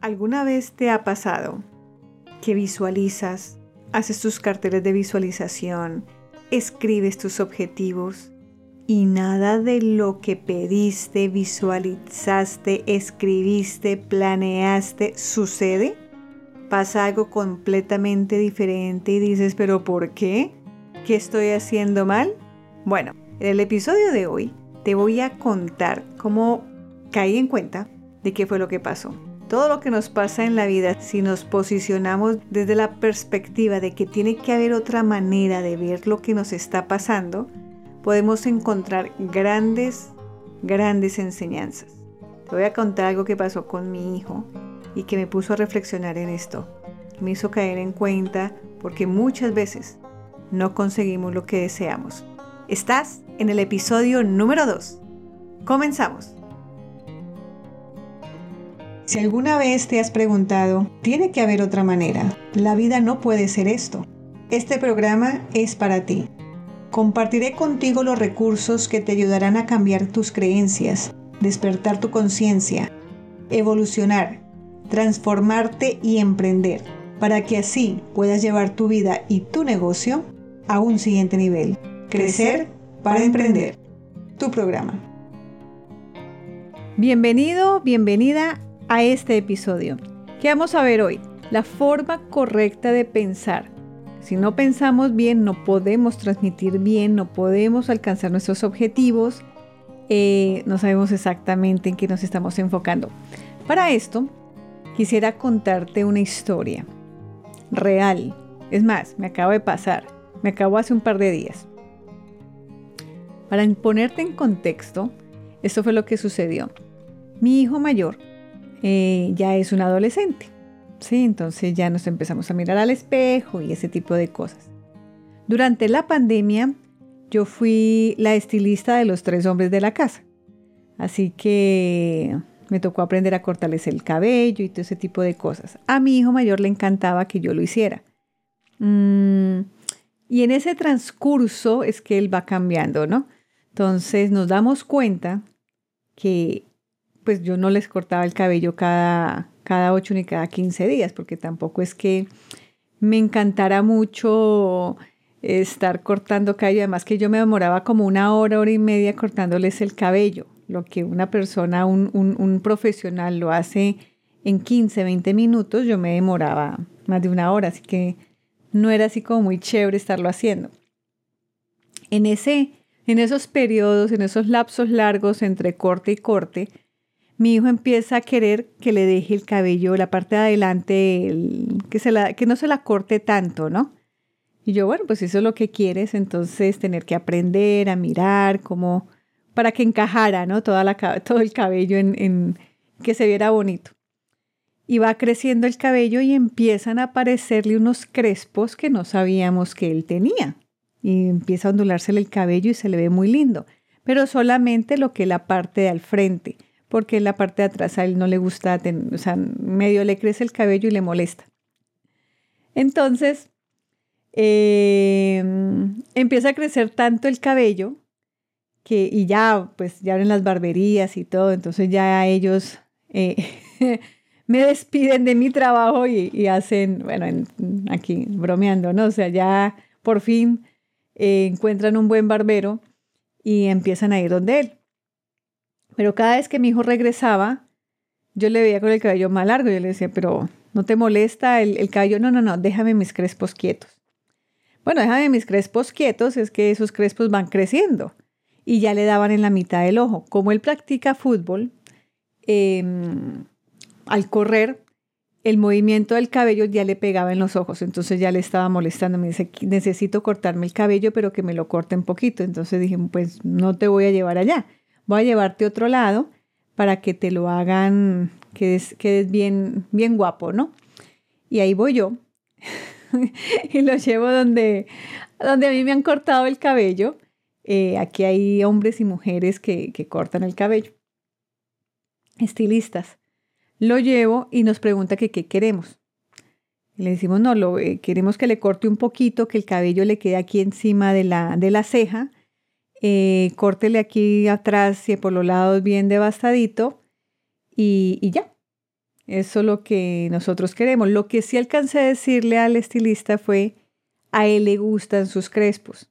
¿Alguna vez te ha pasado que visualizas, haces tus carteles de visualización, escribes tus objetivos y nada de lo que pediste, visualizaste, escribiste, planeaste sucede? Pasa algo completamente diferente y dices, pero ¿por qué? ¿Qué estoy haciendo mal? Bueno, en el episodio de hoy te voy a contar cómo caí en cuenta de qué fue lo que pasó todo lo que nos pasa en la vida, si nos posicionamos desde la perspectiva de que tiene que haber otra manera de ver lo que nos está pasando, podemos encontrar grandes, grandes enseñanzas. Te voy a contar algo que pasó con mi hijo y que me puso a reflexionar en esto. Me hizo caer en cuenta porque muchas veces no conseguimos lo que deseamos. Estás en el episodio número 2. Comenzamos. Si alguna vez te has preguntado, tiene que haber otra manera, la vida no puede ser esto, este programa es para ti. Compartiré contigo los recursos que te ayudarán a cambiar tus creencias, despertar tu conciencia, evolucionar, transformarte y emprender, para que así puedas llevar tu vida y tu negocio a un siguiente nivel. Crecer para emprender. Tu programa. Bienvenido, bienvenida a este episodio. ¿Qué vamos a ver hoy? La forma correcta de pensar. Si no pensamos bien, no podemos transmitir bien, no podemos alcanzar nuestros objetivos, eh, no sabemos exactamente en qué nos estamos enfocando. Para esto, quisiera contarte una historia real. Es más, me acaba de pasar, me acabó hace un par de días. Para ponerte en contexto, esto fue lo que sucedió. Mi hijo mayor eh, ya es un adolescente. ¿sí? Entonces ya nos empezamos a mirar al espejo y ese tipo de cosas. Durante la pandemia yo fui la estilista de los tres hombres de la casa. Así que me tocó aprender a cortarles el cabello y todo ese tipo de cosas. A mi hijo mayor le encantaba que yo lo hiciera. Mm, y en ese transcurso es que él va cambiando, ¿no? Entonces nos damos cuenta que pues yo no les cortaba el cabello cada, cada 8 ni cada 15 días, porque tampoco es que me encantara mucho estar cortando cabello, además que yo me demoraba como una hora, hora y media cortándoles el cabello, lo que una persona, un, un profesional lo hace en 15, 20 minutos, yo me demoraba más de una hora, así que no era así como muy chévere estarlo haciendo. En, ese, en esos periodos, en esos lapsos largos entre corte y corte, mi hijo empieza a querer que le deje el cabello, la parte de adelante, que, no se la corte tanto, ¿no? Y yo, bueno, pues eso es lo que quieres, entonces tener que aprender a mirar cómo, para que encajara, ¿no? Toda la, todo el cabello en, en, que se viera bonito. Y va creciendo el cabello y empiezan a aparecerle unos crespos que no sabíamos que él tenía. Y empieza a ondulársele el cabello y se le ve muy lindo, pero solamente lo que es la parte de al frente porque la parte de atrás a él no le gusta, o sea, medio le crece el cabello y le molesta. Entonces, em, empieza a crecer tanto el cabello que, y ya, pues ya abren las barberías y todo, entonces ya ellos eh, me despiden de mi trabajo y, hacen, bueno, aquí bromeando, ¿no? O sea, ya por fin eh, encuentran un buen barbero y empiezan a ir donde él. Pero cada vez que mi hijo regresaba, yo le veía con el cabello más largo. Yo le decía, pero ¿no te molesta el, cabello? No, no, no, déjame mis crespos quietos. Bueno, déjame mis crespos quietos, es que esos crespos van creciendo. Y ya le daban en la mitad del ojo. Como él practica fútbol, em, al correr, el movimiento del cabello ya le pegaba en los ojos, entonces ya le estaba molestando. Me dice, necesito cortarme el cabello, pero que me lo corte un poquito. Entonces dije, pues no te voy a llevar allá voy a llevarte a otro lado para que te lo hagan, que es, bien, bien guapo, ¿no? Y ahí voy yo y lo llevo donde, donde a mí me han cortado el cabello. Eh, aquí hay hombres y mujeres que, cortan el cabello, estilistas. Lo llevo y nos pregunta que qué queremos. le decimos, no, lo, eh, queremos que le corte un poquito, que el cabello le quede aquí encima de la, de la ceja eh, córtele aquí atrás y por los lados bien devastadito y, ya. Eso es lo que nosotros queremos. Lo que sí alcancé a decirle al estilista fue, a él le gustan sus crespos.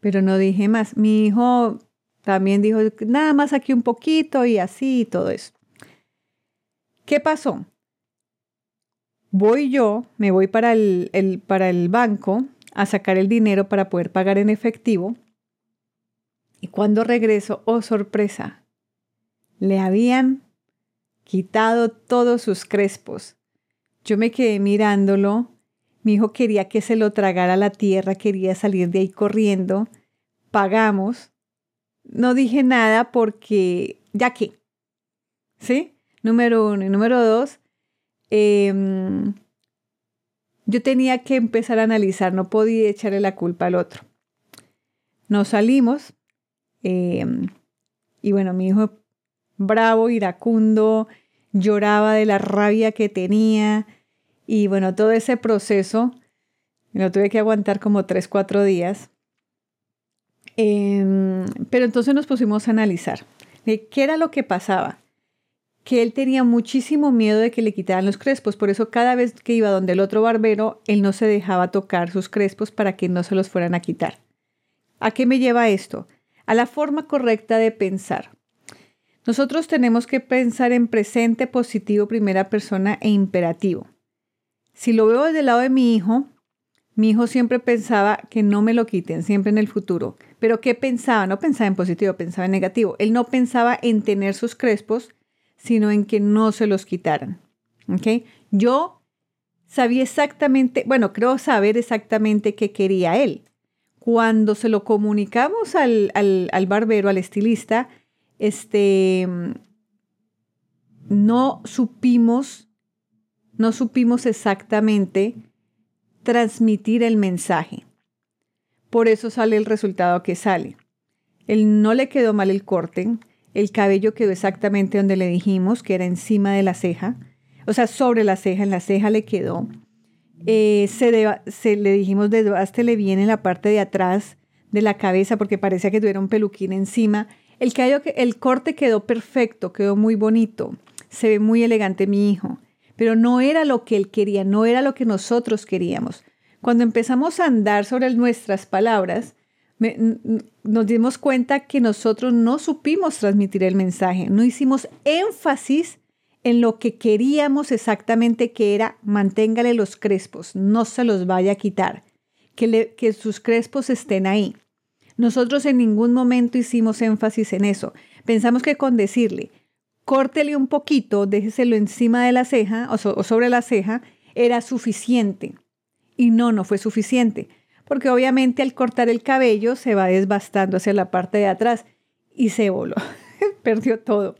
Pero no dije más. Mi hijo también dijo, nada más aquí un poquito y así y todo eso. ¿Qué pasó? Voy yo, me voy para el, para el banco a sacar el dinero para poder pagar en efectivo. Y cuando regreso, oh sorpresa, le habían quitado todos sus crespos. Yo me quedé mirándolo. Mi hijo quería que se lo tragara la tierra, quería salir de ahí corriendo. Pagamos. No dije nada porque, ya que, ¿sí? Número uno. Y número dos, em, yo tenía que empezar a analizar, no podía echarle la culpa al otro. Nos salimos em, y bueno, mi hijo bravo, iracundo, lloraba de la rabia que tenía y bueno, todo ese proceso lo tuve que aguantar como tres, cuatro días. Em, pero entonces nos pusimos a analizar qué era lo que pasaba. Que él tenía muchísimo miedo de que le quitaran los crespos, por eso cada vez que iba donde el otro barbero, él no se dejaba tocar sus crespos para que no se los fueran a quitar. ¿A qué me lleva esto? A la forma correcta de pensar. Nosotros tenemos que pensar en presente, positivo, primera persona e imperativo. Si lo veo desde el lado de mi hijo, mi hijo siempre pensaba que no me lo quiten, siempre en el futuro. Pero ¿qué pensaba? No pensaba en positivo, pensaba en negativo. Él no pensaba en tener sus crespos, sino en que no se los quitaran. ¿Okay? Yo sabía exactamente, bueno, creo saber exactamente qué quería él. Cuando se lo comunicamos al, al, al barbero, al estilista, este, no supimos, no supimos exactamente transmitir el mensaje. Por eso sale el resultado que sale. Él no le quedó mal el corte, el cabello quedó exactamente donde le dijimos, que era encima de la ceja, o sea, sobre la ceja, en la ceja le quedó. Eh, se, le dijimos, desbástele bien en la parte de atrás de la cabeza porque parecía que tuviera un peluquín encima. El, el corte quedó perfecto, quedó muy bonito, se ve muy elegante mi hijo, pero no era lo que él quería, no era lo que nosotros queríamos. Cuando empezamos a andar sobre nuestras palabras, nos dimos cuenta que nosotros no supimos transmitir el mensaje, no hicimos énfasis en lo que queríamos exactamente que era manténgale los crespos, no se los vaya a quitar, que, sus crespos estén ahí. Nosotros en ningún momento hicimos énfasis en eso. Pensamos que con decirle, córtele un poquito, déjeselo encima de la ceja o, sobre la ceja, era suficiente. Y no, no fue suficiente, porque obviamente al cortar el cabello se va desbastando hacia la parte de atrás y se voló. Perdió todo.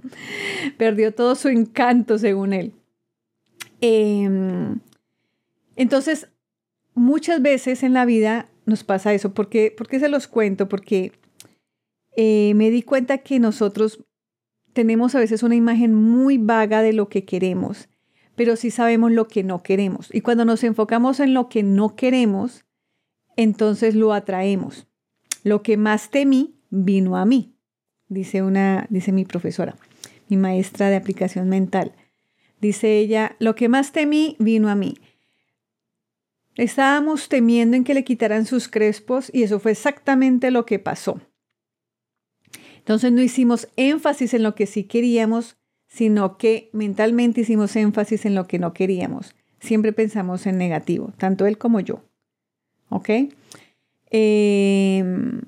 Perdió todo su encanto, según él. Em, entonces, muchas veces en la vida nos pasa eso. ¿Por qué, se los cuento? Porque eh, me di cuenta que nosotros tenemos a veces una imagen muy vaga de lo que queremos, pero sí sabemos lo que no queremos. Y cuando nos enfocamos en lo que no queremos, entonces lo atraemos. Lo que más temí vino a mí, dice una, dice mi profesora, mi maestra de aplicación mental. Dice ella, lo que más temí vino a mí. Estábamos temiendo en que le quitaran sus crespos y eso fue exactamente lo que pasó. Entonces no hicimos énfasis en lo que sí queríamos, sino que mentalmente hicimos énfasis en lo que no queríamos. Siempre pensamos en negativo, tanto él como yo. ¿Ok? Em,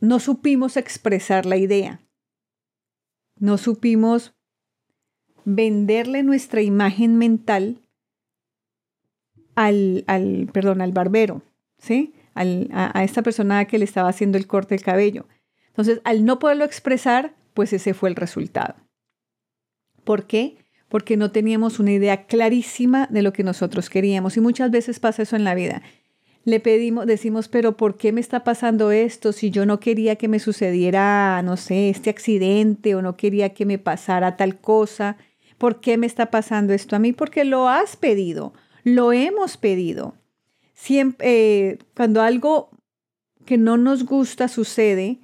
no supimos expresar la idea. No supimos venderle nuestra imagen mental al, al perdón, al barbero, ¿sí? a, esta persona que le estaba haciendo el corte del cabello. Entonces, al no poderlo expresar, pues ese fue el resultado. ¿Por qué? Porque no teníamos una idea clarísima de lo que nosotros queríamos. Y muchas veces pasa eso en la vida. Le pedimos, decimos, pero ¿por qué me está pasando esto? Si yo no quería que me sucediera, no sé, este accidente o no quería que me pasara tal cosa, ¿por qué me está pasando esto a mí? Porque lo has pedido lo hemos pedido. Siempre, eh, cuando algo que no nos gusta sucede,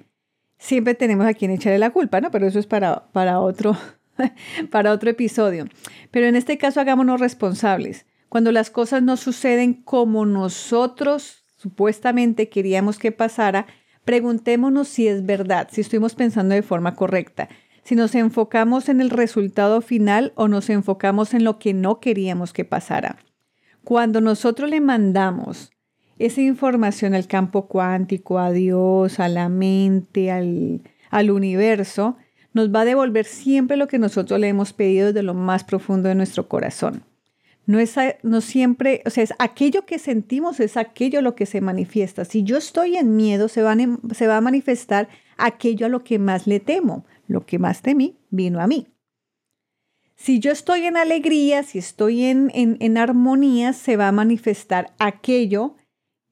siempre tenemos a quien echarle la culpa, ¿no? Pero eso es para, para, otro, para otro episodio. Pero en este caso hagámonos responsables. Cuando las cosas no suceden como nosotros supuestamente queríamos que pasara, preguntémonos si es verdad, si estuvimos pensando de forma correcta, si nos enfocamos en el resultado final o nos enfocamos en lo que no queríamos que pasara. Cuando nosotros le mandamos esa información al campo cuántico, a Dios, a la mente, al, universo, nos va a devolver siempre lo que nosotros le hemos pedido desde lo más profundo de nuestro corazón. No es no siempre, o sea, es aquello que sentimos, es aquello lo que se manifiesta. Si yo estoy en miedo, se, se va a manifestar aquello a lo que más le temo. Lo que más temí vino a mí. Si yo estoy en alegría, si estoy en, en, en armonía, se va a manifestar aquello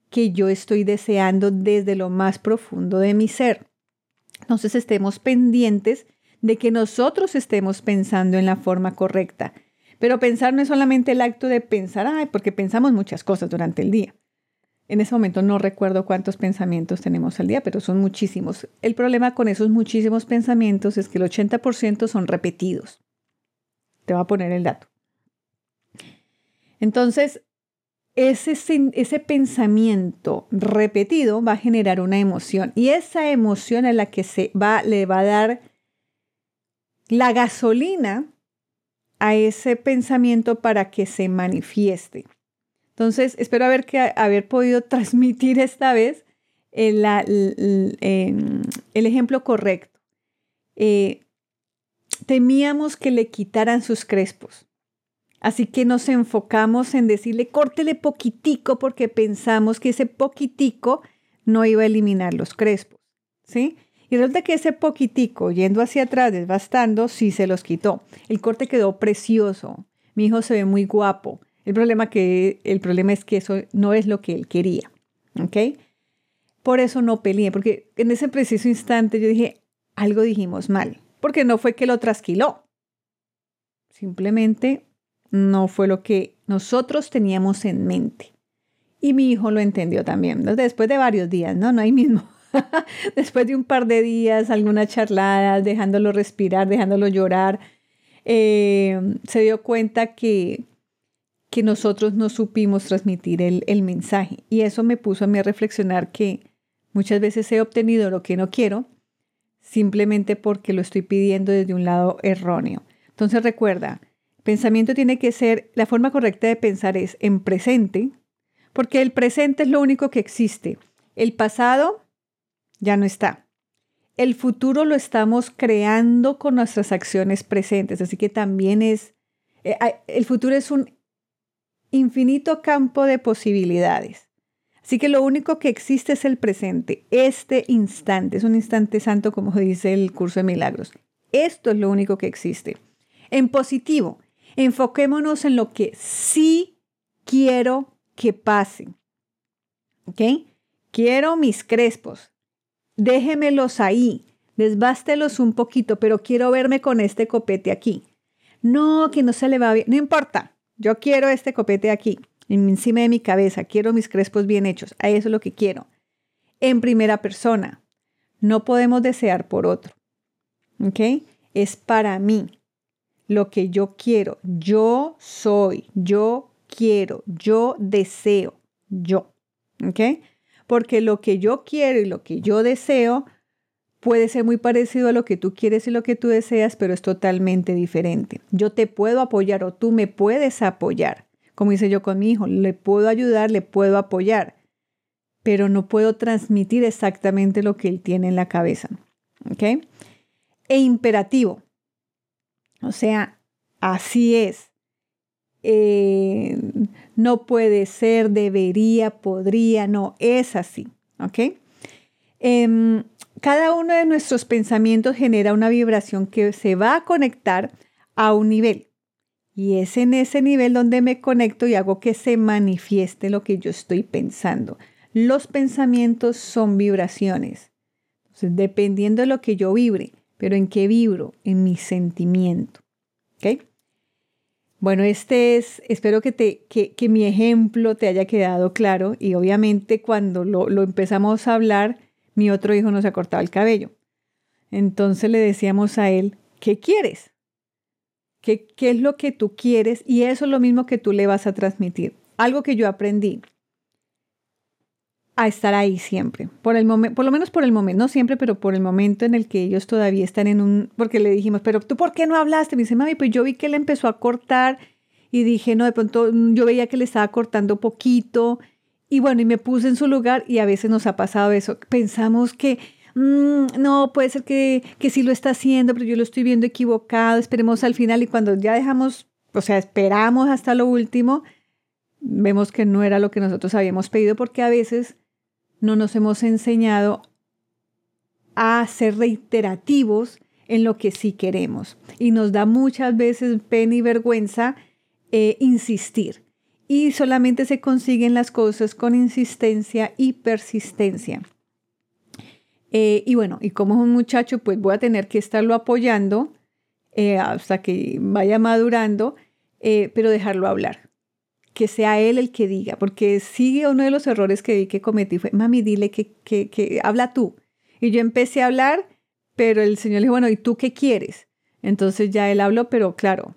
que yo estoy deseando desde lo más profundo de mi ser. Entonces estemos pendientes de que nosotros estemos pensando en la forma correcta. Pero pensar no es solamente el acto de pensar, porque pensamos muchas cosas durante el día. En ese momento no recuerdo cuántos pensamientos tenemos al día, pero son muchísimos. El problema con esos muchísimos pensamientos es que el 80% son repetidos. Te voy a poner el dato. Entonces, ese, ese pensamiento repetido va a generar una emoción y esa emoción es la que se va, le va a dar la gasolina a ese pensamiento para que se manifieste. Entonces, espero haber, que, haber podido transmitir esta vez el, ejemplo correcto. Eh, temíamos que le quitaran sus crespos. Así que nos enfocamos en decirle, córtele poquitico porque pensamos que ese poquitico no iba a eliminar los crespos, ¿sí? Y resulta que ese poquitico, yendo hacia atrás, desbastando, sí se los quitó. El corte quedó precioso. Mi hijo se ve muy guapo. El problema, que, el problema es que eso no es lo que él quería, ¿ok? Por eso no peleé, porque en ese preciso instante yo dije, algo dijimos mal, porque no fue que lo trasquiló. Simplemente no fue lo que nosotros teníamos en mente. Y mi hijo lo entendió también, después de varios días, ¿no? No hay mismo. después de un par de días, algunas charladas, dejándolo respirar, dejándolo llorar, eh, se dio cuenta que, que nosotros no supimos transmitir el, el mensaje. Y eso me puso a mí a reflexionar que muchas veces he obtenido lo que no quiero simplemente porque lo estoy pidiendo desde un lado erróneo. Entonces recuerda, Pensamiento tiene que ser, la forma correcta de pensar es en presente, porque el presente es lo único que existe. El pasado ya no está. El futuro lo estamos creando con nuestras acciones presentes, así que también es, eh, el futuro es un infinito campo de posibilidades. Así que lo único que existe es el presente, este instante, es un instante santo como dice el curso de milagros. Esto es lo único que existe. En positivo, Enfoquémonos en lo que sí quiero que pase. ¿Ok? Quiero mis crespos. Déjemelos ahí. Desbástelos un poquito, pero quiero verme con este copete aquí. No, que no se le va bien. No importa. Yo quiero este copete aquí, encima de mi cabeza. Quiero mis crespos bien hechos. A eso es lo que quiero. En primera persona. No podemos desear por otro. ¿Ok? Es para mí lo que yo quiero. Yo soy, yo quiero, yo deseo, yo. ¿Ok? Porque lo que yo quiero y lo que yo deseo puede ser muy parecido a lo que tú quieres y lo que tú deseas, pero es totalmente diferente. Yo te puedo apoyar o tú me puedes apoyar. Como hice yo con mi hijo, le puedo ayudar, le puedo apoyar, pero no puedo transmitir exactamente lo que él tiene en la cabeza. ¿Ok? E imperativo. O sea, así es. Eh, no puede ser, debería, podría, no, es así. ¿Ok? Em, cada uno de nuestros pensamientos genera una vibración que se va a conectar a un nivel. Y es en ese nivel donde me conecto y hago que se manifieste lo que yo estoy pensando. Los pensamientos son vibraciones. Entonces, dependiendo de lo que yo vibre, pero ¿en qué vibro? En mi sentimiento. ¿Ok? Bueno, este es, espero que, te, que, que, mi ejemplo te haya quedado claro y obviamente cuando lo, lo empezamos a hablar, mi otro hijo nos ha cortado el cabello. Entonces le decíamos a él, ¿qué quieres? qué, qué es lo que tú quieres y eso es lo mismo que tú le vas a transmitir. Algo que yo aprendí a estar ahí siempre, por el momento, por lo menos por el momento, no siempre, pero por el momento en el que ellos todavía están en un, porque le dijimos, pero tú por qué no hablaste? Me dice, mami, pues yo vi que él empezó a cortar y dije, no, de pronto yo veía que le estaba cortando poquito y bueno, y me puse en su lugar y a veces nos ha pasado eso, pensamos que mm, no, puede ser que, que sí lo está haciendo, pero yo lo estoy viendo equivocado, esperemos al final y cuando ya dejamos, o sea, esperamos hasta lo último, vemos que no era lo que nosotros habíamos pedido porque a veces no nos hemos enseñado a ser reiterativos en lo que sí queremos. Y nos da muchas veces pena y vergüenza eh, insistir. Y solamente se consiguen las cosas con insistencia y persistencia. Eh, y bueno, y como es un muchacho, pues voy a tener que estarlo apoyando eh, hasta que vaya madurando, pero dejarlo hablar que sea él el que diga, porque sigue uno de los errores que que cometí fue, mami, dile que, que, que habla tú. Y yo empecé a hablar, pero el Señor le dijo, bueno, ¿y tú qué quieres? Entonces ya él habló, pero claro,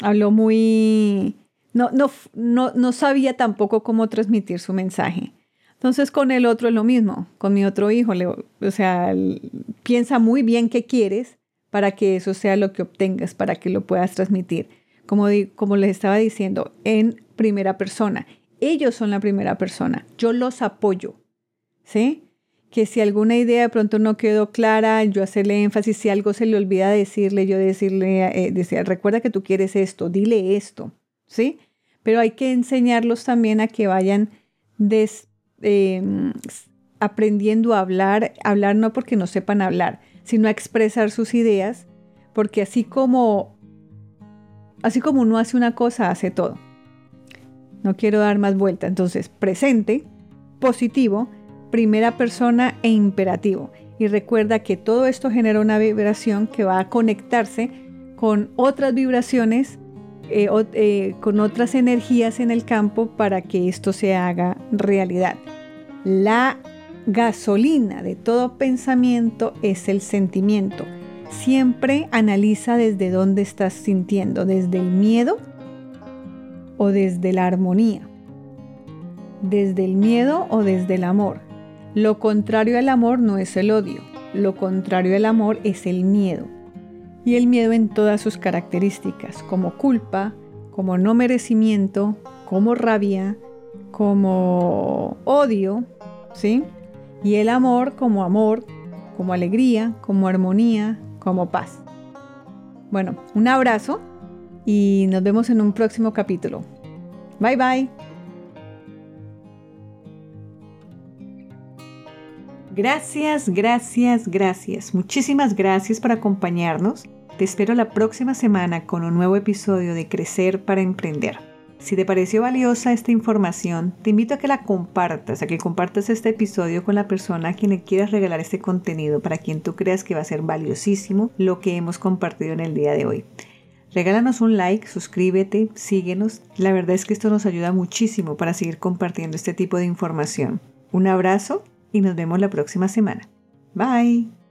habló muy, no, no, no, no sabía tampoco cómo transmitir su mensaje. Entonces con el otro es lo mismo, con mi otro hijo, le, o sea, piensa muy bien qué quieres para que eso sea lo que obtengas, para que lo puedas transmitir como, como les estaba diciendo, en primera persona. Ellos son la primera persona. Yo los apoyo. ¿Sí? Que si alguna idea de pronto no quedó clara, yo hacerle énfasis. Si algo se le olvida decirle, yo decirle, eh, recuerda que tú quieres esto, dile esto. ¿Sí? Pero hay que enseñarlos también a que vayan em, aprendiendo a hablar, hablar no porque no sepan hablar, sino a expresar sus ideas, porque así como Así como uno hace una cosa, hace todo. No quiero dar más vuelta. Entonces, presente, positivo, primera persona e imperativo. Y recuerda que todo esto genera una vibración que va a conectarse con otras vibraciones, eh, eh, con otras energías en el campo para que esto se haga realidad. La gasolina de todo pensamiento es el sentimiento. Siempre analiza desde dónde estás sintiendo, desde el miedo o desde la armonía, desde el miedo o desde el amor. Lo contrario al amor no es el odio, lo contrario al amor es el miedo. Y el miedo en todas sus características, como culpa, como no merecimiento, como rabia, como odio, ¿sí? Y el amor como amor, como alegría, como armonía, como paz. Bueno, un abrazo y nos vemos en un próximo capítulo. Bye bye. Gracias, gracias, gracias. Muchísimas gracias por acompañarnos. Te espero la próxima semana con un nuevo episodio de Crecer para Emprender. Si te pareció valiosa esta información, te invito a que la compartas, a que compartas este episodio con la persona a quien le quieras regalar este contenido, para quien tú creas que va a ser valiosísimo lo que hemos compartido en el día de hoy. Regálanos un like, suscríbete, síguenos. La verdad es que esto nos ayuda muchísimo para seguir compartiendo este tipo de información. Un abrazo y nos vemos la próxima semana. Bye.